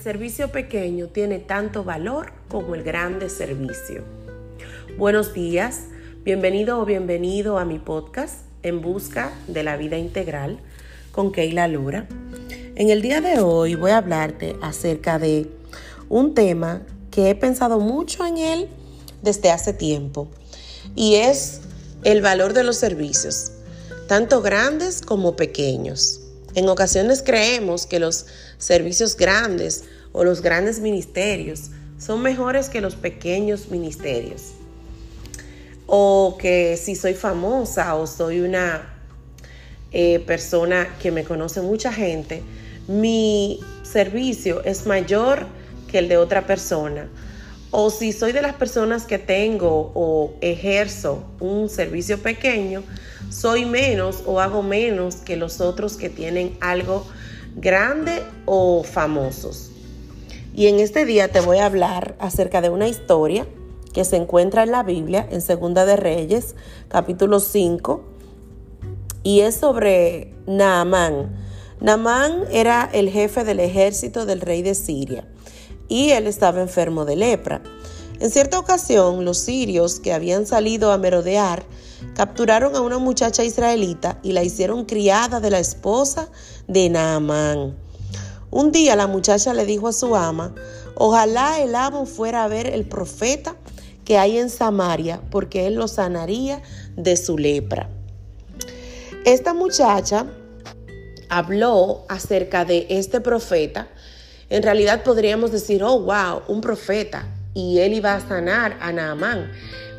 servicio pequeño tiene tanto valor como el grande servicio. Buenos días, bienvenido o bienvenido a mi podcast En Busca de la Vida Integral con Keila Lura. En el día de hoy voy a hablarte acerca de un tema que he pensado mucho en él desde hace tiempo y es el valor de los servicios, tanto grandes como pequeños. En ocasiones creemos que los servicios grandes o los grandes ministerios son mejores que los pequeños ministerios. O que si soy famosa o soy una eh, persona que me conoce mucha gente, mi servicio es mayor que el de otra persona. O si soy de las personas que tengo o ejerzo un servicio pequeño, soy menos o hago menos que los otros que tienen algo grande o famosos. Y en este día te voy a hablar acerca de una historia que se encuentra en la Biblia, en Segunda de Reyes, capítulo 5, y es sobre Naamán. Naamán era el jefe del ejército del rey de Siria y él estaba enfermo de lepra. En cierta ocasión, los sirios que habían salido a merodear capturaron a una muchacha israelita y la hicieron criada de la esposa de Naamán. Un día la muchacha le dijo a su ama, ojalá el amo fuera a ver el profeta que hay en Samaria, porque él lo sanaría de su lepra. Esta muchacha habló acerca de este profeta. En realidad podríamos decir, oh, wow, un profeta. Y él iba a sanar a Naamán.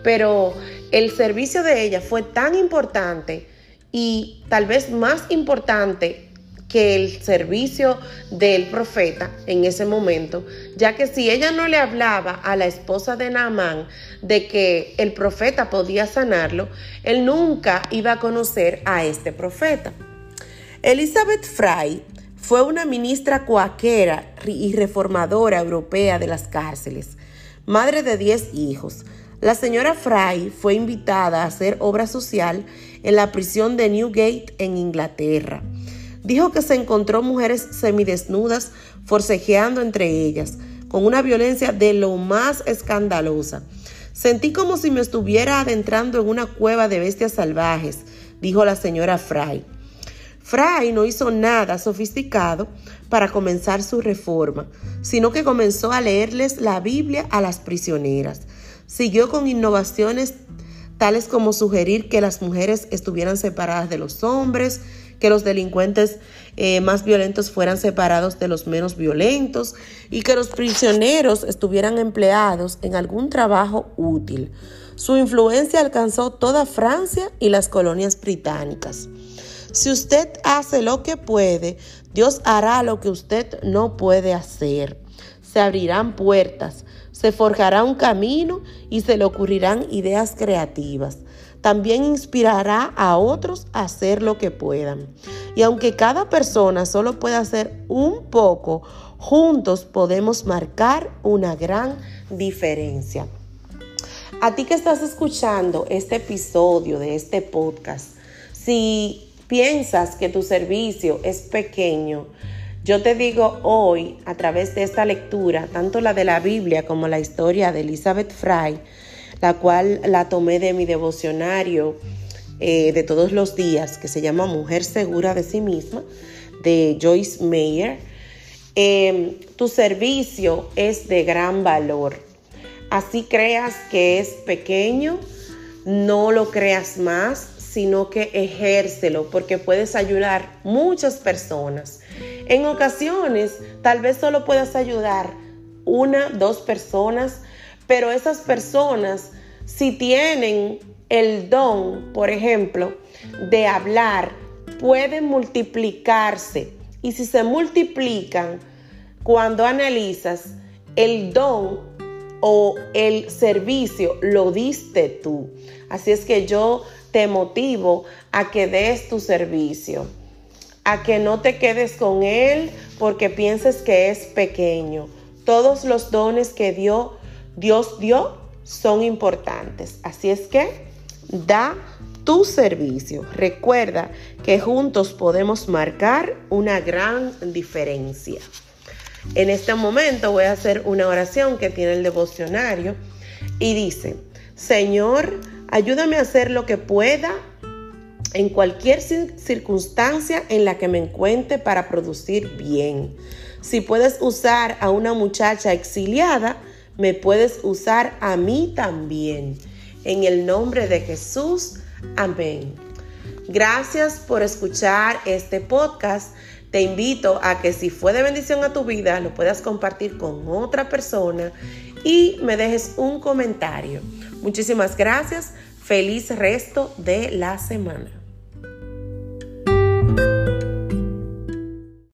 Pero el servicio de ella fue tan importante y tal vez más importante que el servicio del profeta en ese momento, ya que si ella no le hablaba a la esposa de Naamán de que el profeta podía sanarlo, él nunca iba a conocer a este profeta. Elizabeth Fry fue una ministra cuaquera y reformadora europea de las cárceles, madre de 10 hijos. La señora Fry fue invitada a hacer obra social en la prisión de Newgate en Inglaterra. Dijo que se encontró mujeres semidesnudas forcejeando entre ellas, con una violencia de lo más escandalosa. Sentí como si me estuviera adentrando en una cueva de bestias salvajes, dijo la señora Fry. Fry no hizo nada sofisticado para comenzar su reforma, sino que comenzó a leerles la Biblia a las prisioneras. Siguió con innovaciones tales como sugerir que las mujeres estuvieran separadas de los hombres, que los delincuentes eh, más violentos fueran separados de los menos violentos y que los prisioneros estuvieran empleados en algún trabajo útil. Su influencia alcanzó toda Francia y las colonias británicas. Si usted hace lo que puede, Dios hará lo que usted no puede hacer. Se abrirán puertas, se forjará un camino y se le ocurrirán ideas creativas. También inspirará a otros a hacer lo que puedan. Y aunque cada persona solo pueda hacer un poco, juntos podemos marcar una gran diferencia. A ti que estás escuchando este episodio de este podcast, si piensas que tu servicio es pequeño, yo te digo hoy, a través de esta lectura, tanto la de la Biblia como la historia de Elizabeth Fry, la cual la tomé de mi devocionario eh, de todos los días, que se llama Mujer Segura de sí misma, de Joyce Meyer, em, tu servicio es de gran valor. Así creas que es pequeño, no lo creas más, sino que ejércelo porque puedes ayudar muchas personas. En ocasiones, tal vez solo puedas ayudar una, dos personas, pero esas personas, si tienen el don, por ejemplo, de hablar, pueden multiplicarse. Y si se multiplican, cuando analizas, el don o el servicio lo diste tú. Así es que yo te motivo a que des tu servicio, a que no te quedes con él porque pienses que es pequeño. Todos los dones que dio, Dios dio son importantes. Así es que da tu servicio. Recuerda que juntos podemos marcar una gran diferencia. En este momento voy a hacer una oración que tiene el devocionario y dice, Señor, ayúdame a hacer lo que pueda en cualquier circunstancia en la que me encuentre para producir bien. Si puedes usar a una muchacha exiliada, me puedes usar a mí también. En el nombre de Jesús, amén. Gracias por escuchar este podcast. Te invito a que si fue de bendición a tu vida, lo puedas compartir con otra persona y me dejes un comentario. Muchísimas gracias. Feliz resto de la semana.